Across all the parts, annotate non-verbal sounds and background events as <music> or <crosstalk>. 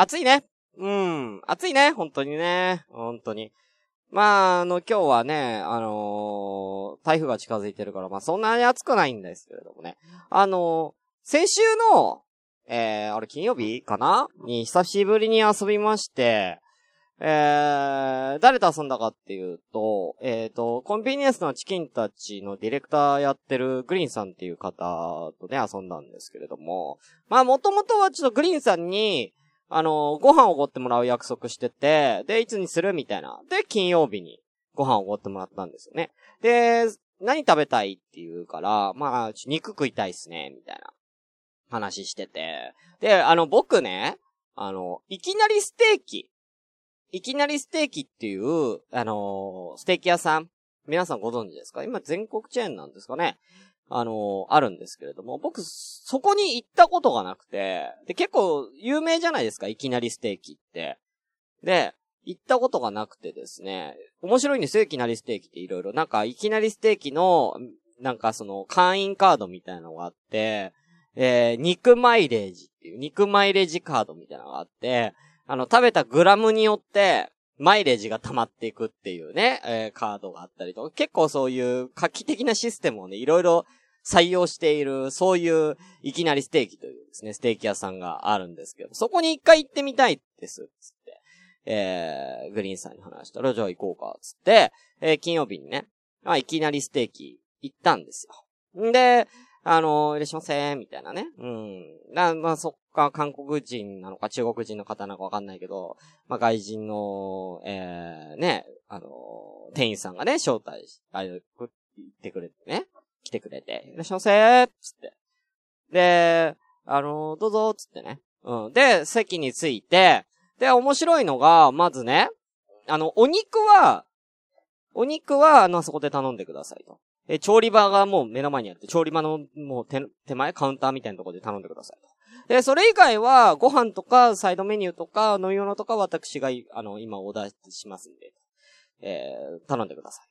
暑いね。うん。暑いね。本当にね。本当に。まあ、あの、今日はね、あのー、台風が近づいてるから、まあ、そんなに暑くないんですけれどもね。あのー、先週の、えー、あれ金曜日かな？に久しぶりに遊びまして、えー、誰と遊んだかっていうと、えっ、ー、と、コンビニエンスのチキンたちのディレクターやってるグリーンさんっていう方とね、遊んだんですけれども、まあ、もともとはちょっとグリーンさんに、あの、ご飯おごってもらう約束してて、で、いつにするみたいな。で、金曜日にご飯おごってもらったんですよね。で、何食べたいって言うから、まあ、肉食いたいっすね、みたいな話してて。で、あの、僕ね、あの、いきなりステーキ。いきなりステーキっていう、あのステーキ屋さん。皆さんご存知ですか？今全国チェーンなんですかね？あのー、あるんですけれども、僕、そこに行ったことがなくて、で、結構有名じゃないですか、いきなりステーキって。で、行ったことがなくてですね、面白いんですよ、いきなりステーキっていろいろ。なんか、いきなりステーキの、なんかその、会員カードみたいなのがあって、えー、肉マイレージっていう、肉マイレージカードみたいなのがあって、あの、食べたグラムによって、マイレージが溜まっていくっていうね、えー、カードがあったりとか、結構そういう画期的なシステムをね、いろいろ採用している、そういう、いきなりステーキというですね、ステーキ屋さんがあるんですけど、そこに一回行ってみたいです、つって。えー、グリーンさんに話したら、じゃあ行こうか、つって、えー、金曜日にね、まあ、いきなりステーキ行ったんですよ。んで、あのー、いらっしゃいませーみたいなね。うん。な、まあ、そっか、韓国人なのか中国人の方なのかわかんないけど、まあ、外人の、えー、ね、あのー、店員さんがね、招待し、あれ、言ってくれてね。来てくれて、いらっしゃいませーつって。で、あのー、どうぞっつってね。うん。で、席に着いて、で、面白いのが、まずね、あの、お肉は、お肉は、あの、そこで頼んでくださいと。え、調理場がもう目の前にあって、調理場のもう手、手前、カウンターみたいなところで頼んでくださいと。で、それ以外は、ご飯とか、サイドメニューとか、飲み物とか、私が、あの、今オーダーしますんで、えー、頼んでください。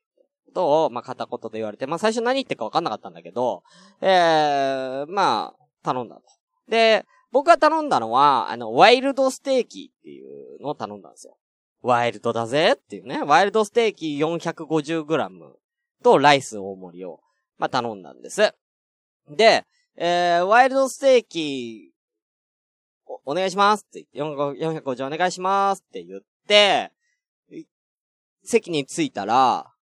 ことを、まあ、片言で言われて、まあ、最初何言ってるか分かんなかったんだけど、えー、まあ、頼んだと。で、僕が頼んだのは、あの、ワイルドステーキっていうのを頼んだんですよ。ワイルドだぜっていうね。ワイルドステーキ 450g とライス大盛りを、まあ、頼んだんです。で、えー、ワイルドステーキ、お、お願いしますって言って、450お願いしますって言って、席に着いたら、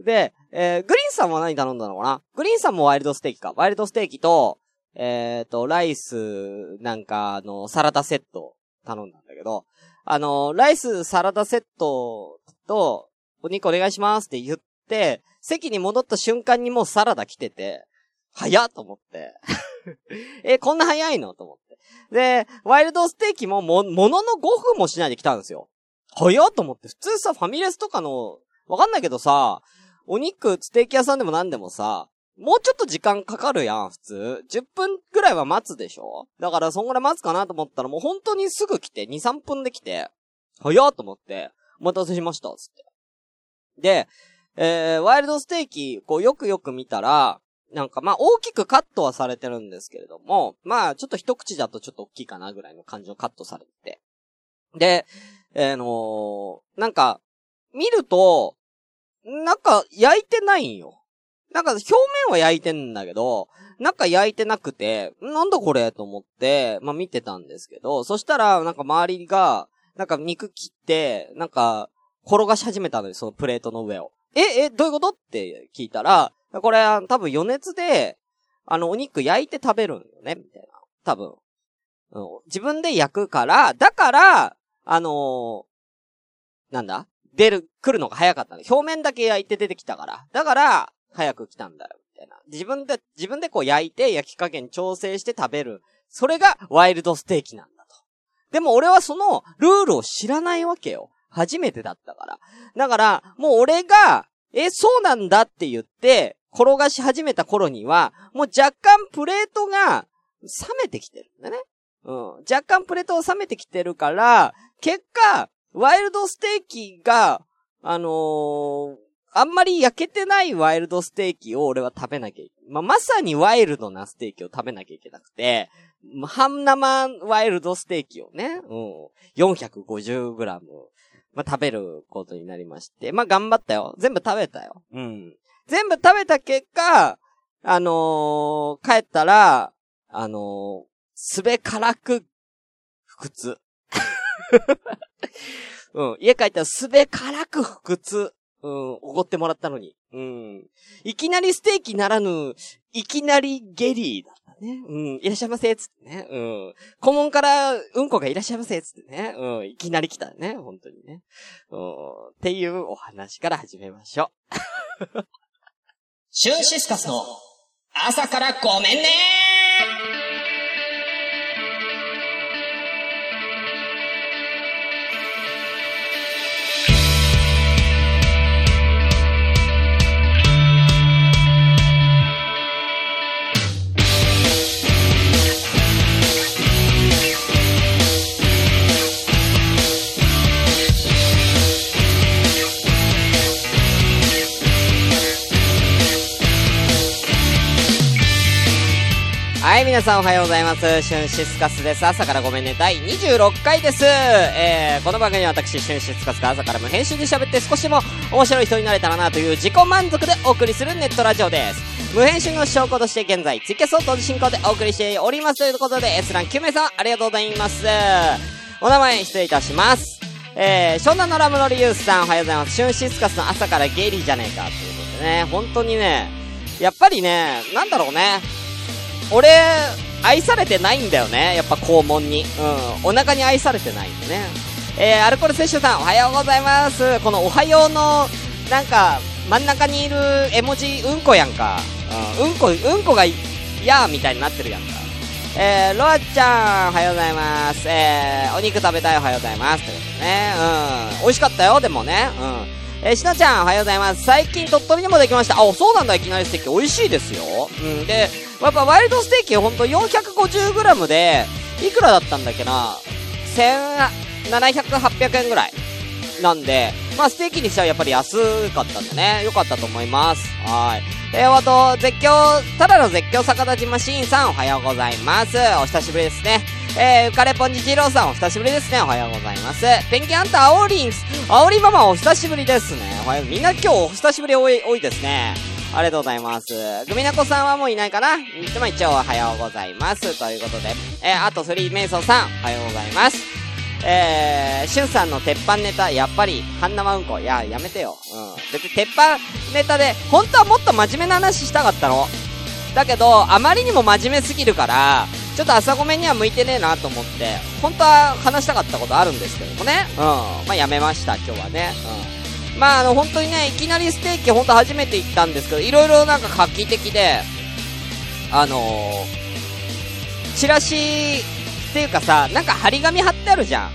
で、えー、グリーンさんは何頼んだのかな？グリーンさんもワイルドステーキか。ワイルドステーキと、えっ、ー、と、ライス、なんか、の、サラダセット頼んだんだけど、あの、ライス、サラダセットと、お肉お願いしますって言って、席に戻った瞬間にもうサラダ来てて、早っと思って。<laughs> え、こんな早いの？と思って。で、ワイルドステーキもも、ものの5分もしないで来たんですよ。早っと思って。普通さ、ファミレスとかのわかんないけどさ、お肉、ステーキ屋さんでも何でもさ、もうちょっと時間かかるやん、普通。10分くらいは待つでしょだから、そんぐらい待つかなと思ったら、もう本当にすぐ来て、2、3分で来て、早っと思って、お待たせしました、つって。で、えー、ワイルドステーキ、こう、よくよく見たら、なんか、ま、大きくカットはされてるんですけれども、まあ、ちょっと一口だとちょっと大きいかなぐらいの感じのカットされて。で、えー、のー、なんか、見ると、なんか焼いてないんよ。なんか表面は焼いてんだけど、なんか焼いてなくて、なんだこれと思って、まあ見てたんですけど、そしたらなんか周りが、なんか肉切って、なんか転がし始めたのよ、そのプレートの上を。え、え、どういうこと？って聞いたら、これ多分余熱で、あのお肉焼いて食べるんよね、みたいな。多分。うん、自分で焼くから、だから、あのー、なんだ？出る、来るのが早かった表面だけ焼いて出てきたから。だから、早く来たんだよ、みたいな。自分で、自分でこう焼いて焼き加減調整して食べる。それがワイルドステーキなんだと。でも俺はそのルールを知らないわけよ。初めてだったから。だから、もう俺が、え、そうなんだって言って、転がし始めた頃には、もう若干プレートが冷めてきてるんだね。うん。若干プレートを冷めてきてるから、結果、ワイルドステーキが、あのー、あんまり焼けてないワイルドステーキを俺は食べなきゃいけない。まあ、まさにワイルドなステーキを食べなきゃいけなくて、半生ワイルドステーキをね、うん、450g、まあ、食べることになりまして、まあ、頑張ったよ。全部食べたよ。うん。全部食べた結果、あのー、帰ったら、あのー、すべからく、腹痛。うん。家帰ったらすべからく腹痛。うん、おごってもらったのに。うん。いきなりステーキならぬ、いきなりゲリーだったね。うん。いらっしゃいませ、つってね。うん。顧問からうんこがいらっしゃいませ、つってね。うん。いきなり来たね。本当にね。うん。っていうお話から始めましょう。シュンシスカスの朝からごめんねーはい、皆さんおはようございます。シュンシスカスです。朝からごめんね。第26回です。えー、この番組は私、シュンシスカスが朝から無編集で喋って少しでも面白い人になれたらなという自己満足でお送りするネットラジオです。無編集の証拠として現在、ツイキャスを同時進行でお送りしておりますということで、S ラン9名さん、ありがとうございます。お名前失礼いたします。えー、湘南のラムのリユースさん、おはようございます。シュンシスカスの朝からゲイリじゃねえか、ということでね、本当にね、やっぱりね、なんだろうね、俺、愛されてないんだよね。やっぱ肛門に。うん。お腹に愛されてないんだね。えー、アルコール摂取さん、おはようございます。このおはようの、なんか、真ん中にいる絵文字、うんこやんか。うん、うんこ、うんこが、やーみたいになってるやんか。えー、ロアちゃん、おはようございます。えー、お肉食べたいおはようございます。ということね。うん。美味しかったよ、でもね。うん。えー、しなちゃん、おはようございます。最近鳥取にもできました。あ、そうなんだ、いきなりステーキ。美味しいですよ。うん。で、やっぱワイルドステーキほんと 450g で、いくらだったんだっけな ?1700、800円ぐらい。なんで、まあ、ステーキにしてはやっぱり安かったんでね。よかったと思います。はい。えー、あと、絶叫、ただの絶叫逆立ちマシーンさん、おはようございます。お久しぶりですね。えー、浮かれぽんじじろうさん、お久しぶりですね。おはようございます。ペンギンアンター、あおりんす。あおりママ、お久しぶりですね。おはよう、みんな今日お久しぶり多い、多いですね。ありがとうございます。グミナコさんはもういないかな？でも一応おはようございます。ということで。えー、あとスリーメイソーさん、おはようございます。えー、しゅんさんの鉄板ネタ、やっぱり、半生うんこ。いや、やめてよ。うん。別に鉄板ネタで、本当はもっと真面目な話したかったの。だけど、あまりにも真面目すぎるから、ちょっと朝ごめんには向いてねえなと思って、本当は話したかったことあるんですけどもね。うん。まあ、やめました、今日はね。うん。まあ、あの、本当にね、いきなりステーキ本当初めて行ったんですけど、いろいろなんか画期的で、あのー、チラシっていうかさ、なんか張り紙貼ってあるじゃん。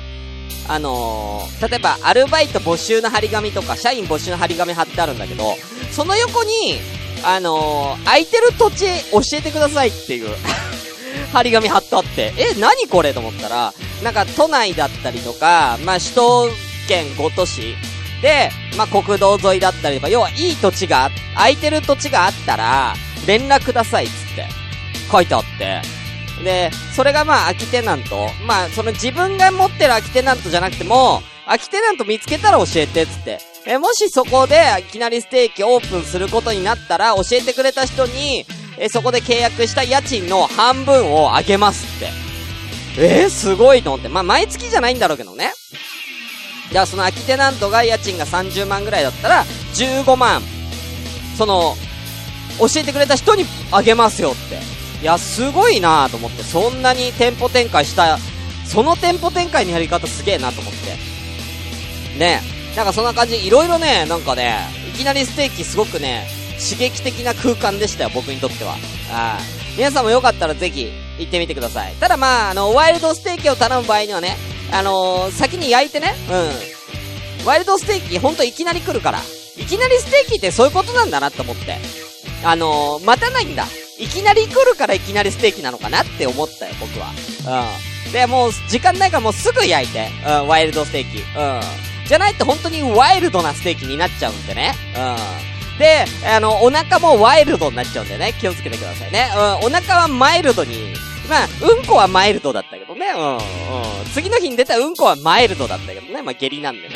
あのー、例えば、アルバイト募集の張り紙とか、社員募集の張り紙貼ってあるんだけど、その横に、あのー、空いてる土地教えてくださいっていう <laughs> 張り紙貼ってあって、え、何これと思ったら、なんか都内だったりとか、まあ首都圏5都市で、まあ国道沿いだったりとか、要はいい土地が、空いてる土地があったら、連絡くださいっつって、書いてあって。で、それがまあ空きテナント。まあその自分が持ってる空きテナントじゃなくても、空きテナント見つけたら教えてっつって。え、もしそこでいきなりステーキオープンすることになったら、教えてくれた人に、えそこで契約した家賃の半分をあげますって。えー、すごいと思って。まあ、毎月じゃないんだろうけどね。じゃあ、その空きテナントが家賃が30万ぐらいだったら、15万、その、教えてくれた人にあげますよって。いや、すごいなと思って。そんなに店舗展開した、その店舗展開のやり方すげえなと思って。ねなんかそんな感じ、いろいろね、なんかね、いきなりステーキすごくね、刺激的な空間でしたよ、僕にとっては。はい。皆さんもよかったらぜひ行ってみてください。ただまあ、あの、ワイルドステーキを頼む場合にはね、あのー、先に焼いてね、うん。ワイルドステーキほんといきなり来るから。いきなりステーキってそういうことなんだなって思って。あのー、待たないんだ。いきなり来るからいきなりステーキなのかなって思ったよ、僕は。うん。で、もう、時間ないからもうすぐ焼いて。うん、ワイルドステーキ。うん。じゃないと本当にワイルドなステーキになっちゃうんでね。うん。で、あの、お腹もワイルドになっちゃうんでね、気をつけてくださいね。うん、お腹はマイルドにまあ、うんこはマイルドだったけどね。うん、うん。次の日に出たうんこはマイルドだったけどね。まあ、下痢なんでね。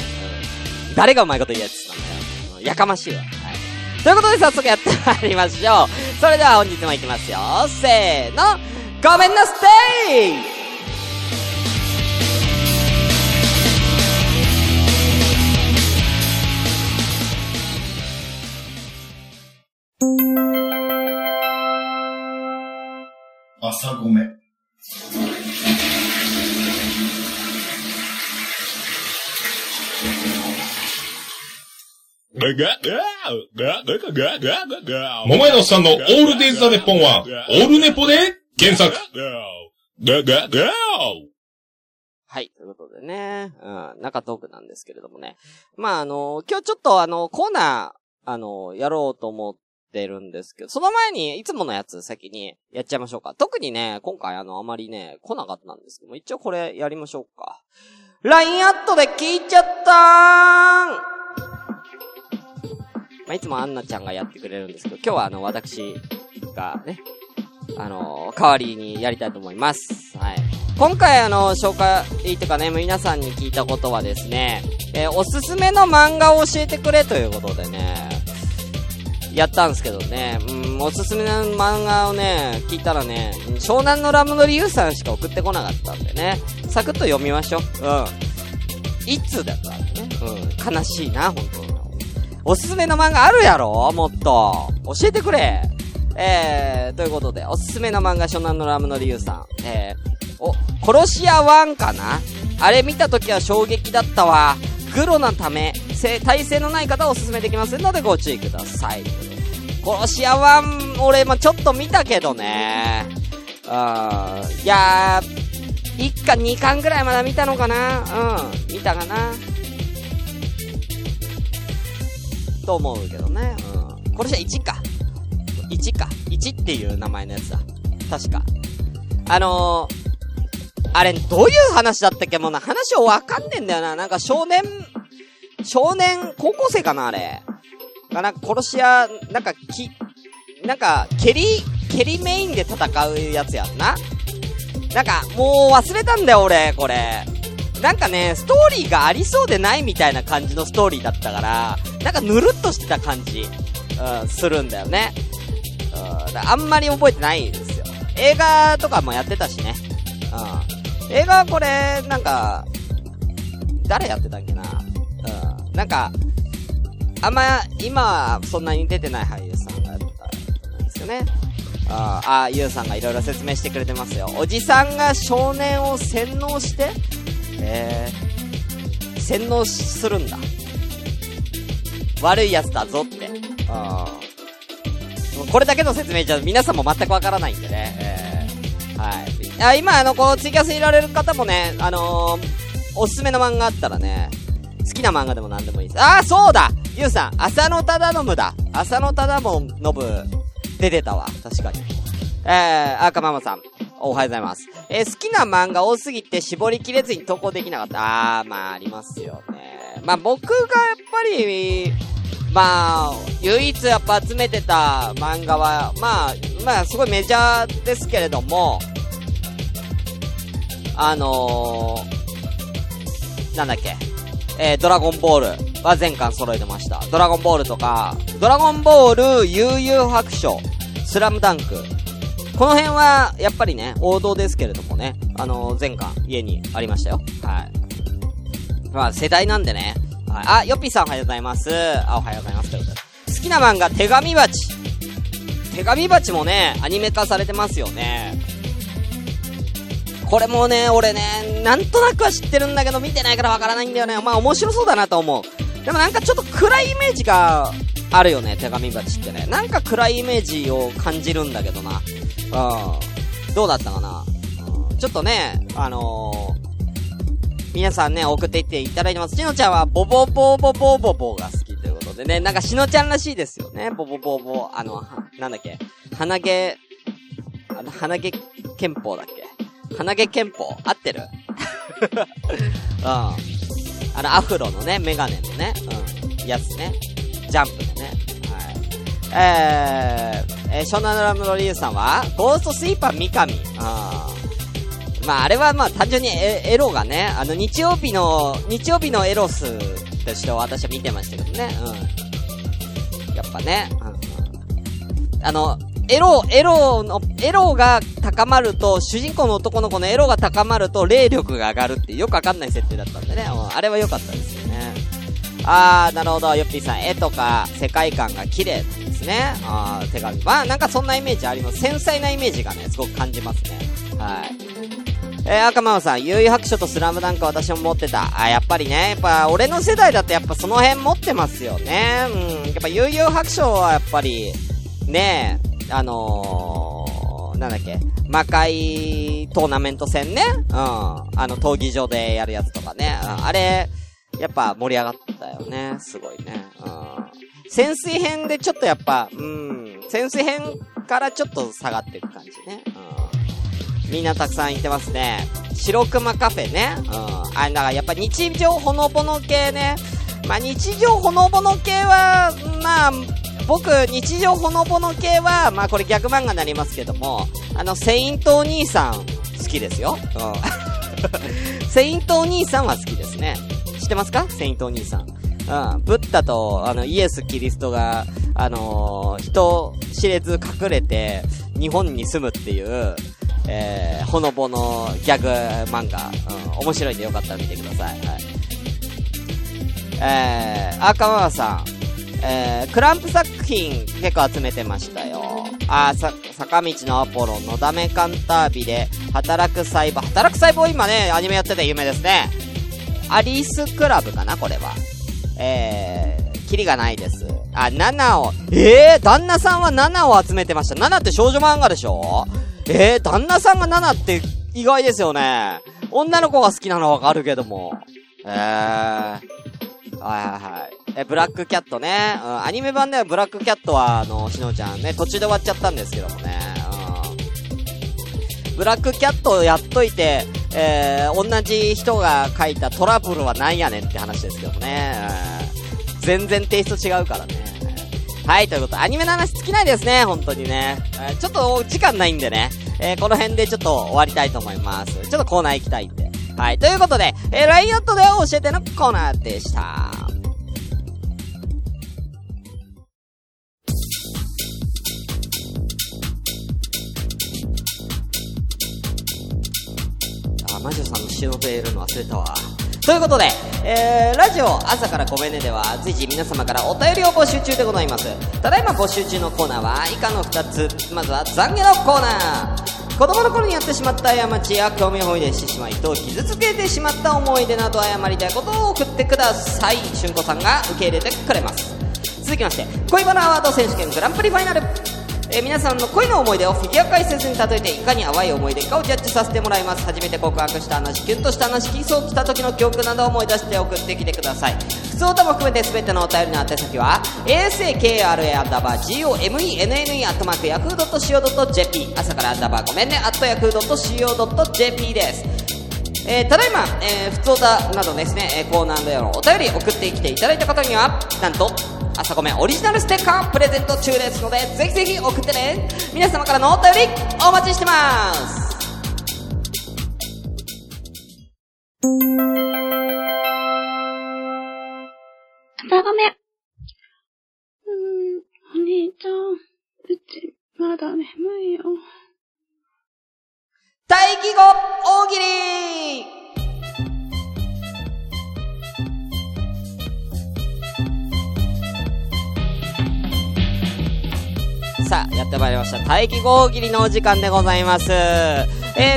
うん。誰がうまいこと言うやつなんだよ。うん、やかましいわ。はい。ということで早速やってまいりましょう。それでは本日も行きますよ。せーの。ごめんなステイ朝ごめ。桃屋のさんのオールデイズ・ザ・ネッポンは、オールネポで検索。はい。ということでね、うん、中トークなんですけれどもね。まあ、あの今日ちょっとあの、コーナー、あのやろうと思ってるんですけど、その前に、いつものやつ先にやっちゃいましょうか。特にね、今回あの、あまりね、来なかったんですけども、一応これやりましょうか。LINE アットで聞いちゃったーんまあ、いつもアンナちゃんがやってくれるんですけど、今日はあの、私がね、あのー、代わりにやりたいと思います。はい。今回あの、紹介、いいとかね、皆さんに聞いたことはですね、えー、おすすめの漫画を教えてくれということでね、やったんですけどね、うん、おすすめの漫画をね、聞いたらね、湘南のラムのリュウさんしか送ってこなかったんでね、サクッと読みましょう。うん。一通だからね。うん。悲しいな、本当おすすめの漫画あるやろ？もっと。教えてくれ。えー、ということで、おすすめの漫画、湘南のラムのリュウさん。えー、お、殺し屋1かな？あれ見た時は衝撃だったわ。グロなため、耐性のない方はおすすめできませんのでご注意ください。殺し屋は、俺もちょっと見たけどね。うん。いやー、1巻2巻ぐらいまだ見たのかなうん。見たかなと思うけどね。うん。殺し屋1か。1か。1っていう名前のやつだ。確か。あのー、あれ、どういう話だったっけ？もうな、話をわかんねえんだよな。なんか少年、少年、高校生かなあれ。かな殺し屋、なんかき、なんか、蹴り、蹴りメインで戦うやつやんな。なんか、もう忘れたんだよ俺、これ。なんかね、ストーリーがありそうでないみたいな感じのストーリーだったから、なんかぬるっとしてた感じ、うん、するんだよね。うん、あんまり覚えてないですよ。映画とかもやってたしね。うん。映画はこれ、なんか、誰やってたっけな。なんか、あんま、今、そんなに出てない俳優さんがったんですよね。ああ、ゆうさんがいろいろ説明してくれてますよ。おじさんが少年を洗脳して、えー、洗脳するんだ。悪いやつだぞって。うん。これだけの説明じゃ皆さんも全くわからないんでね。えー、はい。あ今、あの、このツイキャスいられる方もね、あのー、おすすめの漫画あったらね、好きな漫画でも何でもいいです。ああ、そうだゆうさん、浅野忠信だ。浅野忠信、出てたわ。確かに。えー、赤ママさん。おはようございます。えー、好きな漫画多すぎて絞りきれずに投稿できなかった。あー、まあ、ありますよね。まあ、僕がやっぱり、まあ、唯一やっぱ集めてた漫画は、まあ、まあ、すごいメジャーですけれども、あのー、なんだっけ、えー、ドラゴンボールは全巻揃えてました。ドラゴンボールとか、ドラゴンボール、悠々白書、スラムダンク。この辺は、やっぱりね、王道ですけれどもね、あのー、全巻、家にありましたよ。はい。まあ、世代なんでね。はい、あ、ヨッピーさんおはようございます。あ、おはようございます。ということで。好きな漫画、手紙鉢。手紙鉢もね、アニメ化されてますよね。これもね、俺ね、なんとなくは知ってるんだけど、見てないからわからないんだよね。まあ面白そうだなと思う。でもなんかちょっと暗いイメージがあるよね、手紙鉢ってね。なんか暗いイメージを感じるんだけどな。うん。どうだったかな。うん、ちょっとね、あのー、皆さんね、送っていっていただいてます。しのちゃんは、ボボボボボボボが好きということでね、なんかしのちゃんらしいですよね。ボボボボ、あの、なんだっけ、鼻毛、あの、鼻毛憲法だっけ鼻毛憲法合ってる？<laughs> うん。あの、アフロのね、メガネのね、うん、やつね。ジャンプでね。はい。えー、えー、湘南のラムロリュウさんは、ゴーストスイーパー三上。あまああれはまあ単純にエエロがね、あの日曜日の、日曜日のエロスとして私は見てましたけどね。うん。やっぱね、うん、あの、エロ、エロの、エロが高まると、主人公の男の子のエロが高まると、霊力が上がるってよくわかんない設定だったんでね。うん、あれは良かったですよね。あー、なるほど。ヨッピーさん、絵とか世界観が綺麗ですね。あー、手紙。まあ、なんかそんなイメージあります。繊細なイメージがね、すごく感じますね。はい。えー、赤マさん、悠々白書とスラムダンク私も持ってた。あ、やっぱりね、やっぱ俺の世代だとやっぱその辺持ってますよね。うん。やっぱ悠々白書はやっぱり、ねえあのー、なんだっけ、魔界トーナメント戦ね。うん。あの、闘技場でやるやつとかね。うん、あれ、やっぱ盛り上がったよね。すごいね。うん。潜水編でちょっとやっぱ、うん。潜水編からちょっと下がっていく感じね。うん。みんなたくさん言ってますね。白熊カフェね。うん。あ、だからやっぱ日常ほのぼの系ね。まあ、日常ほのぼの系は、まあ、僕、日常ほのぼの系は、まあこれ逆漫画になりますけども、あの、セイントお兄さん、好きですよ。うん。<laughs> セイントお兄さんは好きですね。知ってますか？セイントお兄さん。うん。ブッダと、あの、イエス・キリストが、あのー、人知れず隠れて、日本に住むっていう、えー、ほのぼのギャグ漫画。うん。面白いんでよかったら見てください。はい。えー、赤川さん。えー、クランプ作品結構集めてましたよ。あさ、坂道のアポロ、のだめカンタービで、働く細胞、働く細胞今ね、アニメやってて有名ですね。アリスクラブかなこれは。えー、キリがないです。あ、7を、えー、旦那さんは7を集めてました。7って少女漫画でしょ？えー、旦那さんが7って意外ですよね。女の子が好きなのはわかるけども。えー、はいはいはい。え、ブラックキャットね。うん、アニメ版ではブラックキャットは、あの、しのちゃんね、途中で終わっちゃったんですけどもね。うん。ブラックキャットをやっといて、えー、同じ人が書いたトラブルはなんやねんって話ですけどもね。うん、全然テイスト違うからね。はい、ということで、アニメの話尽きないですね、本当にね。えー、ちょっと時間ないんでね。えー、この辺でちょっと終わりたいと思います。ちょっとコーナー行きたいんで。はい、ということで、えー、ライオットで教えてのコーナーでした。魔女さんの忍べるの忘れたわ。ということで、えー、ラジオ朝からごめんねでは随時皆様からお便りを募集中でございます。ただいま募集中のコーナーは以下の2つ。まずは懺悔のコーナー。子供の頃にやってしまった過ちや興味本位でしてしまいと傷つけてしまった思い出など謝りたいことを送ってください。しゅんこさんが受け入れてくれます。続きまして、恋バナアワード選手権グランプリファイナル。えー、皆さんの恋の思い出をフィギュア解説に例えていかに淡い思い出かをジャッジさせてもらいます。初めて告白した話キュンとした話キスをした時の記憶などを思い出して送ってきてください。普通歌も含めて全てのお便りの宛先は asakra アンダーバー gomenne アットマークヤフー .co.jp 朝からアンダーバーごめんねアットヤフー .co.jp です。えー、ただいま、えー、普通歌などですね、えー、コーナーでのお便り送ってきていただいた方には、なんと、朝ごめオリジナルステッカープレゼント中ですので、ぜひぜひ送ってね。皆様からのお便り、お待ちしてます。朝ごめ。うーん、お兄ちゃん、うち、まだ眠いよ。待機後、大喜利さあ、やってまいりました。待機合切りのお時間でございます。え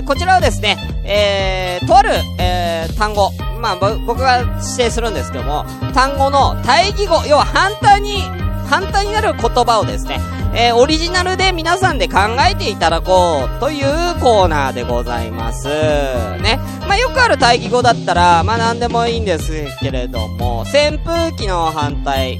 ー、こちらはですね、えー、とある、えー、単語、まあ、僕が指定するんですけども、単語の対義語、要は反対に、反対になる言葉をですね、えー、オリジナルで皆さんで考えていただこうというコーナーでございます。ね。まあ、よくある対義語だったら、まあ、なんでもいいんですけれども、扇風機の反対、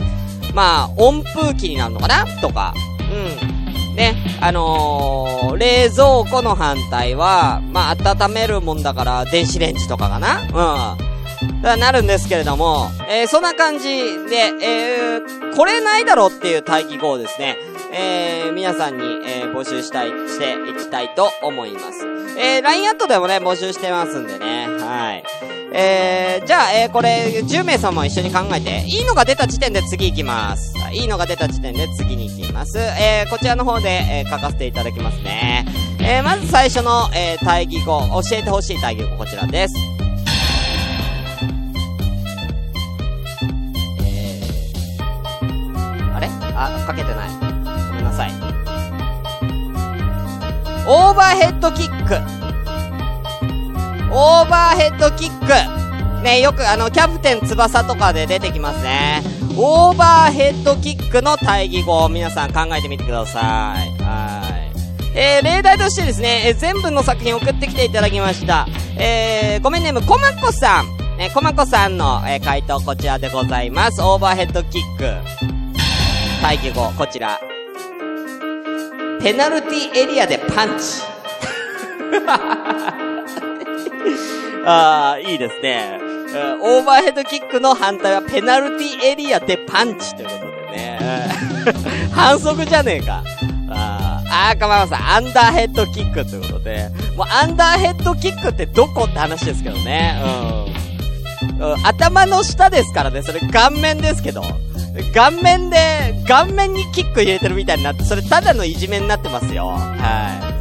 まあ、温風機になるのかな？とか、うん。ね、あのー、冷蔵庫の反対は、まあ、温めるもんだから、電子レンジとかかなうん。だなるんですけれども、えー、そんな感じで、えー、これないだろっていう待機後ですね、えー、皆さんに、えー、募集したい、していきたいと思います。えー、LINE アットでもね、募集してますんでね。はい。えー、じゃあ、えー、これ、10名様一緒に考えて、いいのが出た時点で次行きます。いいのが出た時点で次に行きます。えー、こちらの方で、えー、書かせていただきますね。えー、まず最初の、えー、対義語、教えてほしい対義語、こちらです。えー、あれ？あ、かけてない。ごめんなさい。オーバーヘッドキック。オーバーヘッドキック。ね、よくあの、キャプテン翼とかで出てきますね。オーバーヘッドキックの対義語を、皆さん考えてみてください。はい。えー、例題としてですね、えー、全部の作品送ってきていただきました。えー、ごめんね、コマコさん。えー、コマコさんの、えー、回答こちらでございます。オーバーヘッドキック。対義語、こちら。ペナルティエリアでパンチ。<laughs> ああ、いいですね。オーバーヘッドキックの反対はペナルティエリアでパンチということでね。<laughs> 反則じゃねえか。ああ、あかまさん、アンダーヘッドキックということで、もうアンダーヘッドキックってどこって話ですけどね。うん、頭の下ですからね、それ顔面ですけど。顔面で、顔面にキック入れてるみたいになって、それただのいじめになってますよ。はい。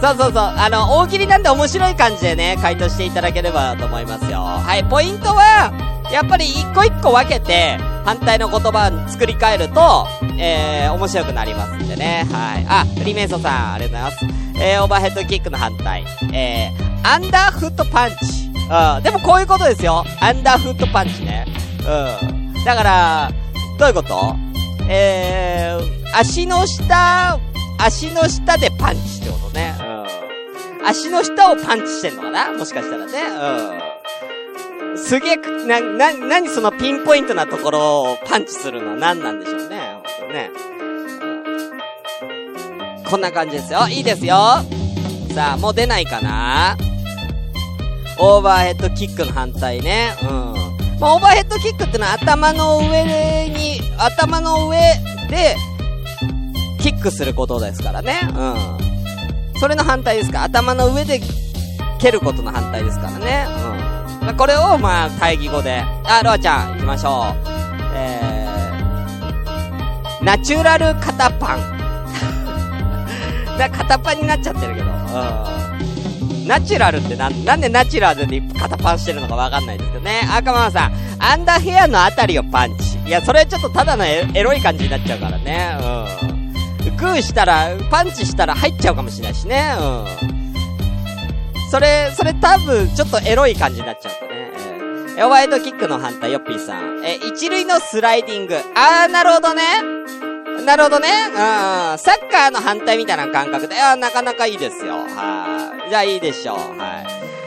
そうそうそう。あの、大喜利なんで面白い感じでね、回答していただければと思いますよ。はい、ポイントは、やっぱり一個一個分けて、反対の言葉を作り変えると、えー、面白くなりますんでね。はい。あ、フリーメイソンさん、ありがとうございます。えー、オーバーヘッドキックの反対。えー、アンダーフットパンチ。うん。でもこういうことですよ。アンダーフットパンチね。うん。だから、どういうこと？えー、足の下、足の下でパンチってことね。うん。足の下をパンチしてんのかな？もしかしたらね。うん。すげえ、な、な、なにそのピンポイントなところをパンチするのは何なんでしょうね。ほんとね。うん、こんな感じですよ。いいですよ。さあ、もう出ないかな？オーバーヘッドキックの反対ね。うん。まあ、オーバーヘッドキックってのは頭の上に、頭の上で、キックすることですからね。うん。それの反対ですか？頭の上で蹴ることの反対ですからね。うん。まあ、これを、まあ、会議語で。あ、ロアちゃん、行きましょう。えー、ナチュラル肩パン。<laughs> な、肩パンになっちゃってるけど。うん。ナチュラルってな、なんでナチュラルに肩パンしてるのかわかんないですけどね。赤ママさん、アンダーヘアのあたりをパンチ。いや、それちょっとただのエロい感じになっちゃうからね。うん。グーしたら、パンチしたら入っちゃうかもしれないしね。うん。それ、それ多分、ちょっとエロい感じになっちゃうとね。えー、ワイドキックの反対、ヨッピーさん。え一塁のスライディング。あー、なるほどね。なるほどね。うん。サッカーの反対みたいな感覚で、あ、なかなかいいですよ。はい。じゃあいいでしょう。は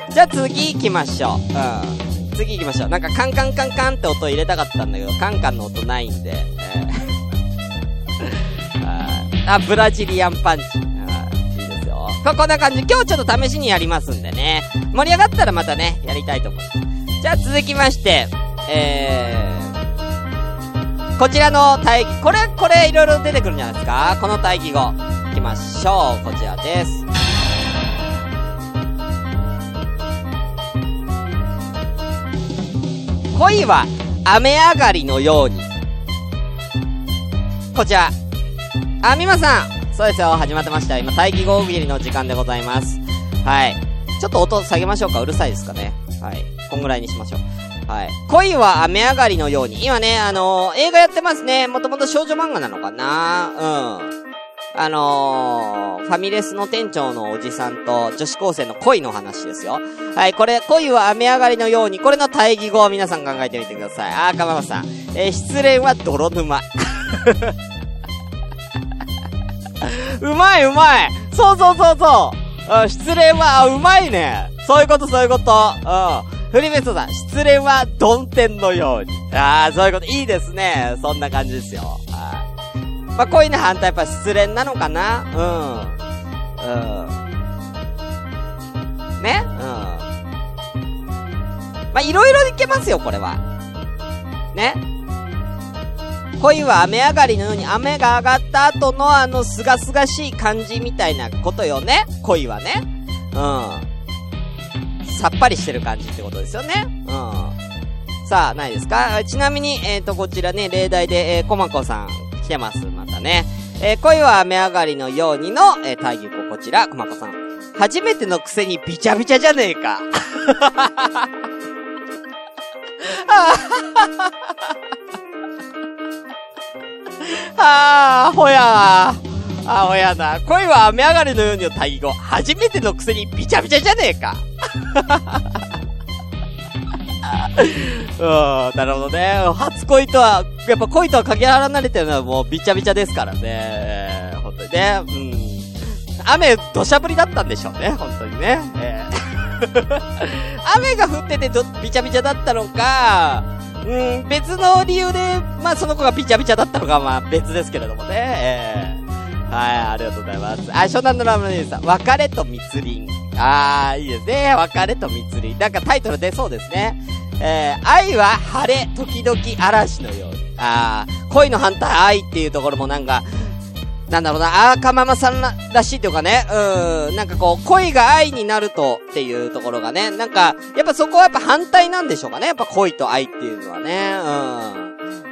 い。じゃあ次行きましょう。うん。次行きましょう。なんかカンカンカンカンって音入れたかったんだけど、カンカンの音ないんで。あ、ブラジリアンパンチ。いいですよ。こんな感じ。今日ちょっと試しにやりますんでね。盛り上がったらまたね、やりたいと思います。じゃあ続きまして、えー、こちらの対義、これ、これいろいろ出てくるんじゃないですか？この対義語。いきましょう。こちらです。恋は雨上がりのように。こちら。あ、みまさんそうですよ、始まってました。今、待機大喜利の時間でございます。はい。ちょっと音下げましょうか。うるさいですかね。はい。こんぐらいにしましょう。はい。恋は雨上がりのように。今ね、あのー、映画やってますね。もともと少女漫画なのかなうん。あのー、ファミレスの店長のおじさんと女子高生の恋の話ですよ。はい、これ、恋は雨上がりのように、これの対義語を皆さん考えてみてください。あー、かままさん。えー、失恋は泥沼。<laughs> うまいうまいそうそうそうそううん、失恋は、あ、うまいねそういうことそういうことうん。フリベストさん、失恋は曇天のように。ああ、そういうこと。いいですね。そんな感じですよ。はい。まあ、恋の反対やっぱ失恋なのかな？うん。うん。ね？うん。まあ、いろいろいけますよ、これは。ね？恋は雨上がりのように雨が上がった後のあのすがすがしい感じみたいなことよね？恋はね。うん。さっぱりしてる感じってことですよね。うん。さあ、ないですか？ちなみに、えっ、ー、と、こちらね、例題で、えー、コマコさん来てます。またね。えー、恋は雨上がりのようにの、えー、対義語こちら、コマコさん。初めてのくせにビチャビチャじゃねえか。<laughs> ああ、ほやあ、ほやな。恋は雨上がりのようにの対義語。初めてのくせにビチャビチャじゃねえか。<laughs> うん、なるほどね。初恋とは、やっぱ恋とは限られてるのはもうビチャビチャですからね。本当にね。うん。雨、土砂降りだったんでしょうね。本当にね。えー、<laughs> 雨が降っててど、ビチャビチャだったのか、うん、別の理由で、まあその子がビチャビチャだったのか、まあ別ですけれどもね。えー、はい、ありがとうございます。あ、湘南のラムネさん、別れと密林。あー、いいですね。別れと密林。なんかタイトル出そうですね。えー、愛は晴れ、時々嵐のように。あー、恋の反対愛っていうところもなんか、なんだろうな、赤ママさんららしいというかね、うーん、なんかこう、恋が愛になるとっていうところがね、なんか、やっぱそこはやっぱ反対なんでしょうかね、やっぱ恋と愛っていうのはね、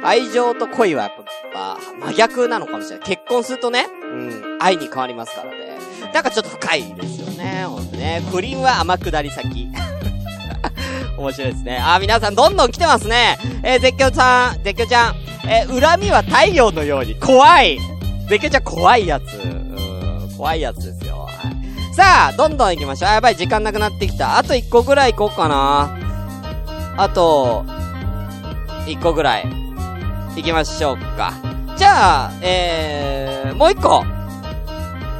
うん。愛情と恋はやっぱ、真逆なのかもしれない。結婚するとね、うん、愛に変わりますからね。なんかちょっと深いですよね、ほんとね。不倫は天下り先。<laughs> 面白いですね。あ、皆さんどんどん来てますね。えー、絶叫さん、絶叫ちゃん。えー、恨みは太陽のように怖い。絶叫ちゃん怖いやつ。うん、怖いやつですよ。はい。さあ、どんどん行きましょう。あ、やばい、時間なくなってきた。あと1個ぐらい行こうかな。あと、1個ぐらい。行きましょうか。じゃあ、えー、もう1個。も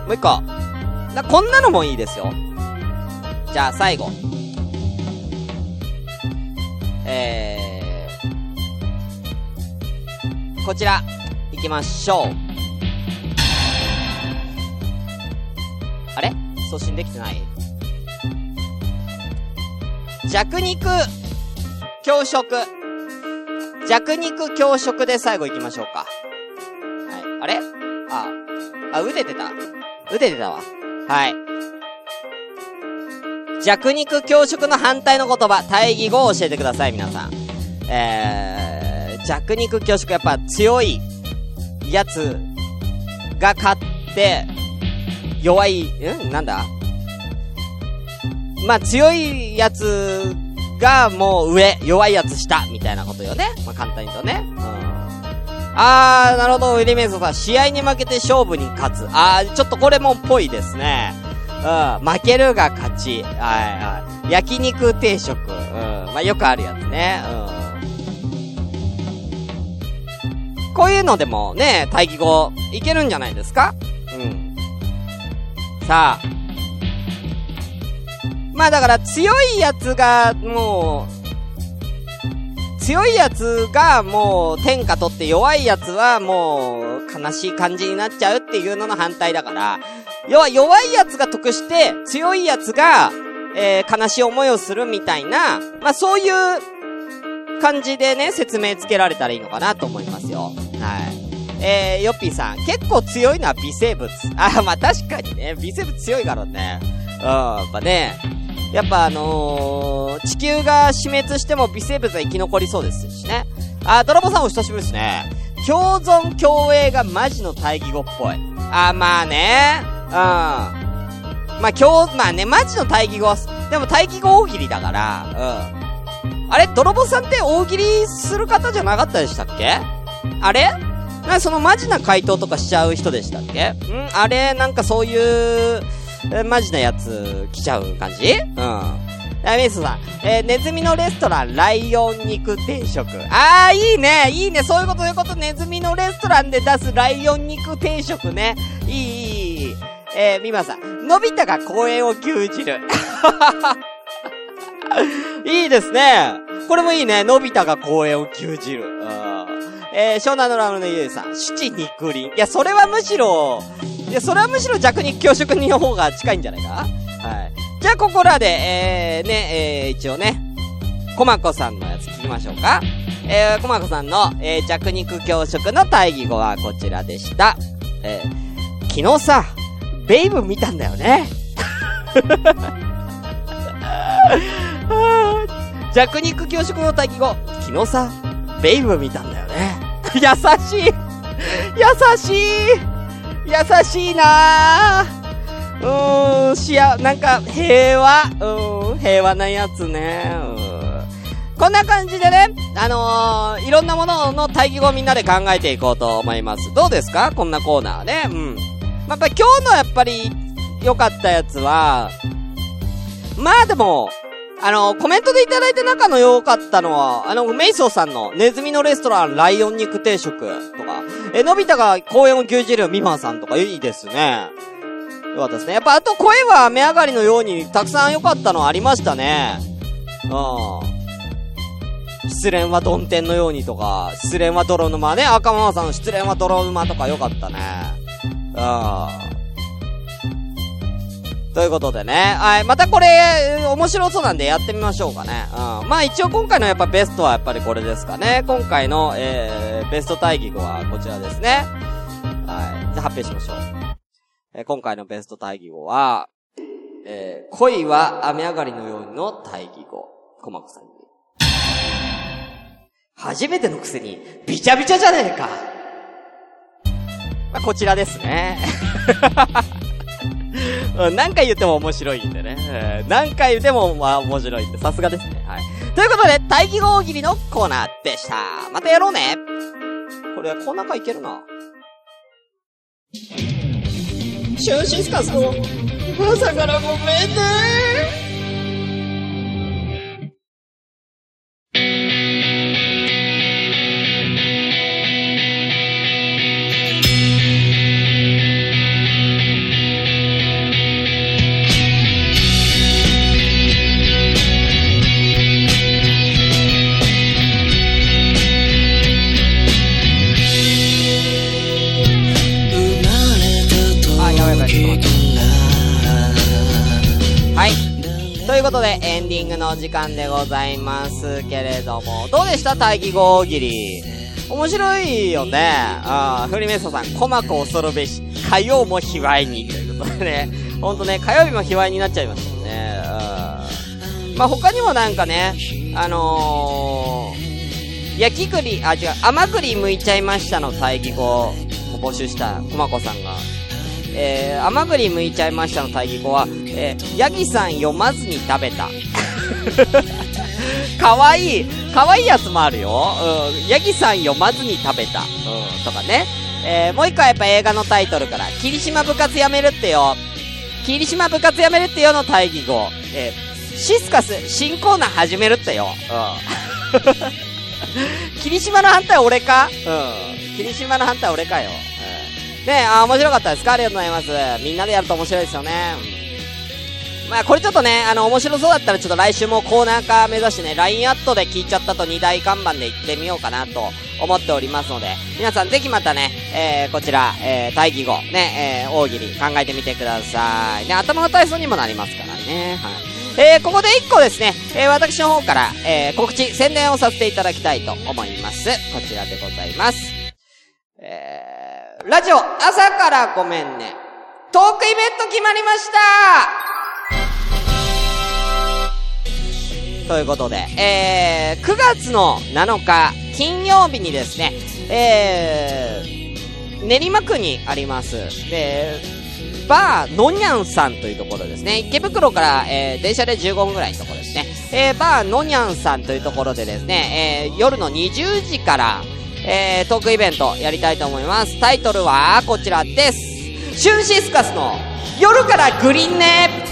う1個。な、こんなのもいいですよ。じゃあ、最後。えー、こちら、行きましょう。あれ？送信できてない？弱肉、強食。弱肉強食で最後行きましょうか。はい。あれ？あ、あ、打ててた打ててたわ。はい。弱肉強食の反対の言葉、対義語を教えてください、皆さん。えー、弱肉強食やっぱ強いやつが勝って、弱い、ん？なんだ？まあ、強いやつがもう上、弱いやつ下、みたいなことよね。まあ、簡単に言うとね。うん。あー、なるほど、ウィリメイソンさん。試合に負けて勝負に勝つ。あー、ちょっとこれもっぽいですね。うん、負けるが勝ち。はいはい。焼肉定食。うん、まあ、よくあるやつね。うん。こういうのでもね、対義語、いけるんじゃないですか？うん。さあ。まあだから強いやつが、もう、強いやつがもう天下取って弱いやつはもう悲しい感じになっちゃうっていうのの反対だから、要は弱い奴が得して、強い奴が、えー、悲しい思いをするみたいな、まあ、そういう感じでね、説明つけられたらいいのかなと思いますよ。はい。えー、ヨッピーさん、結構強いのは微生物。あ、まあ、確かにね、微生物強いからね。うん、やっぱね、やっぱあのー、地球が死滅しても微生物は生き残りそうですしね。あ、泥棒さんお久しぶりですね。共存共栄がマジの対義語っぽい。あ、まあね。うん。まあ、今日、まあね、マジの対義語は、でも対義語大喜利だから、うん。あれ泥棒さんって大喜利する方じゃなかったでしたっけ？あれ？なそのマジな回答とかしちゃう人でしたっけ？んあれなんかそういう、マジなやつ来ちゃう感じ？うん。ダメスさん、えー、ネズミのレストラン、ライオン肉定食。あー、いいね、いいね、そういうこと、そういうこと、ネズミのレストランで出すライオン肉定食ね。いい、いい、いい。えー、みまさん、のび太が公園を牛耳る。<laughs> いいですね。これもいいね。のび太が公園を牛耳る。えー、湘南のラムのゆうさん、七肉林。いや、それはむしろ、いや、それはむしろ弱肉強食人の方が近いんじゃないか？はい。じゃあ、ここらで、えー、ね、えー、一応ね、コマコさんのやつ聞きましょうか。えー、コマコさんの、えー、弱肉強食の対義語はこちらでした。えー、昨日さ、ベイブ見たんだよね。<laughs> 弱肉強食の対義語。昨日さ、ベイブ見たんだよね。<laughs> 優しい優しい優しいなぁ。うーん、しや、なんか、平和。うーん、平和なやつね。うーんこんな感じでね、あのー、いろんなものの対義語をみんなで考えていこうと思います。どうですか？こんなコーナーね。うん。まあ、やっぱ今日のやっぱり良かったやつは、まあでも、あの、コメントでいただいた中の良かったのは、あの、メイソーさんのネズミのレストランライオン肉定食とか、え、のび太が公園を牛耳るミファンさんとかいいですね。よかったですね。やっぱあと声は雨上がりのようにたくさん良かったのありましたね。うん。失恋は曇天のようにとか、失恋は泥沼ね。赤ママさんの失恋は泥沼とか良かったね。うん。ということでね。はい。またこれ、面白そうなんでやってみましょうかね。うん。まあ一応今回のやっぱベストはやっぱりこれですかね。今回の、えー、ベスト対義語はこちらですね。はい。じゃ発表しましょう。えー今回のベスト対義語は、えー、恋は雨上がりのようにの対義語。コマコさんに。初めてのくせに、びちゃびちゃじゃねえか。まあ、こちらですね。<laughs> 何回言っても面白いんでね。何回言っても、まあ、面白いんで、さすがですね。はい。ということで、大義大喜利のコーナーでした。またやろうね。これ、コーナーかいけるな。シューシスカスの、朝からごめんね。時間でございますけれども、どうでした大義語大喜利？面白いよね。ああ、フリメッソさん、コマコ恐るべし、火曜も卑猥に。ということでね、<laughs> ほんとね、火曜日も卑猥になっちゃいましたよね。うん。まあ、他にもなんかね、あのー、焼き栗、あ、違う、甘栗剥いちゃいましたの対義語を募集した、コマコさんが。えー、甘栗剥いちゃいましたの対義語は、えー、ヤギさん読まずに食べた。<laughs> かわいい。かわいいやつもあるよ。うん。ヤギさん読まずに食べた。うん。とかね。えー、もう一個はやっぱ映画のタイトルから、霧島部活やめるってよ。霧島部活やめるってよの対義語。えー、シスカス新コーナー始めるってよ。うん。<laughs> 霧島の反対俺か？うん。霧島の反対俺かよ。うん。ねあ、面白かったですか？ありがとうございます。みんなでやると面白いですよね。まあこれちょっとね、あの、面白そうだったらちょっと来週もコーナー化目指してね、LINE アットで聞いちゃったと2大看板で行ってみようかなと思っておりますので、皆さんぜひまたね、えー、こちら、えー、大義語、ね、えー、大喜利考えてみてください。ね、頭の体操にもなりますからね。はい。えー、ここで1個ですね、えー、私の方から、えー、告知、宣伝をさせていただきたいと思います。こちらでございます。えー、ラジオ、朝からごめんね。トークイベント決まりましたということで、えー、9月の7日、金曜日にですね、えー、練馬区にあります。で、バー、のにゃんさんというところですね。池袋から、えー、電車で15分ぐらいのところですね。えー、バー、のにゃんさんというところでですね、えー、夜の20時から、えー、トークイベントやりたいと思います。タイトルは、こちらです。シュンシスカスの夜からグリーンね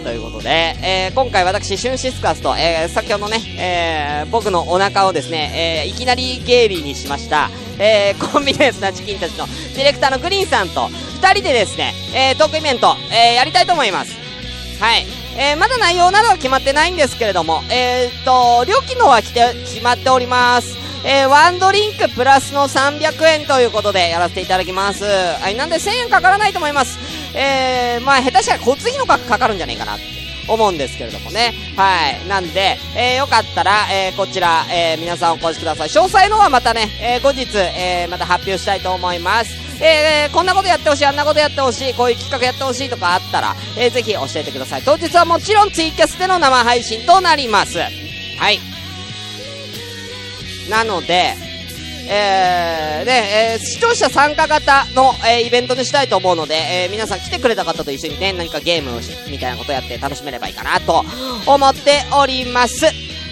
ということで、えー、今回私、シュンシスカスと、えー、先ほどね、えー、僕のお腹をですね、え、いきなりゲイリーにしました、え、コンビニエンスなチキンたちのディレクターのグリーンさんと、二人でですね、え、トークイベント、え、やりたいと思います。はい。えー、まだ内容などは決まってないんですけれども、えー、っと、料金の方は来て、決まっております。えー、ワンドリンクプラスの300円ということでやらせていただきます。はい、なんで1000円かからないと思います。えー、まあ下手したら交通費の額かかるんじゃないかなって思うんですけれどもね。はい。なんで、えー、よかったら、えー、こちら、えー、皆さんお越しください。詳細のはまたね、えー、後日、えー、また発表したいと思います。えー、こんなことやってほしい、あんなことやってほしい、こういう企画やってほしいとかあったら、えー、ぜひ教えてください。当日はもちろんツイキャスでの生配信となります。はい。なので、えー、ね、えー、視聴者参加型の、えー、イベントにしたいと思うので、えー、皆さん来てくれた方と一緒にね、何かゲームをしみたいなことやって楽しめればいいかなと思っております。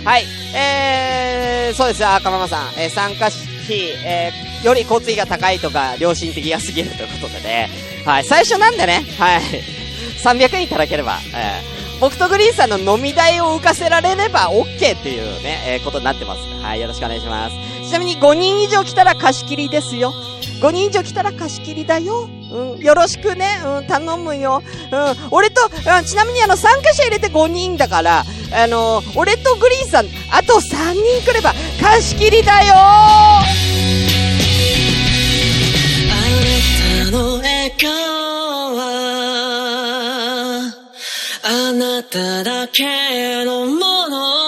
はい。えー、そうですよ、赤ママさん。えー、参加費、えー、より交通費が高いとか、良心的が過ぎるということでね。はい。最初なんでね、はい。300円いただければ、えー、僕とグリーンさんの飲み代を浮かせられれば OK っていうね、えー、ことになってます。はい。よろしくお願いします。ちなみに5人以上来たら貸し切りですよ。5人以上来たら貸し切りだよ。うん、よろしくね。うん、頼むよ。うん、俺と、うん、ちなみにあの、参加者入れて5人だから、あの俺とグリーンさん、あと3人来れば貸し切りだよあなたの笑顔あなただけのもの